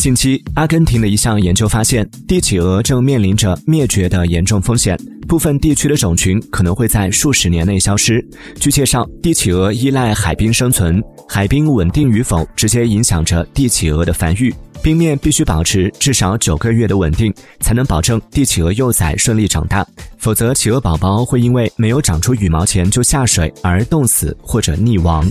近期阿根廷的一项研究发现帝企鹅正面临着灭绝的严重风险部分地区的种群可能会在数十年内消失据介绍帝企鹅依赖海滨生存海滨稳定与否直接影响着帝企鹅的繁育冰面必须保持至少九个月的稳定才能保证帝企鹅幼崽顺利长大。否则企鹅宝宝会因为没有长出羽毛前就下水而冻死或者溺亡。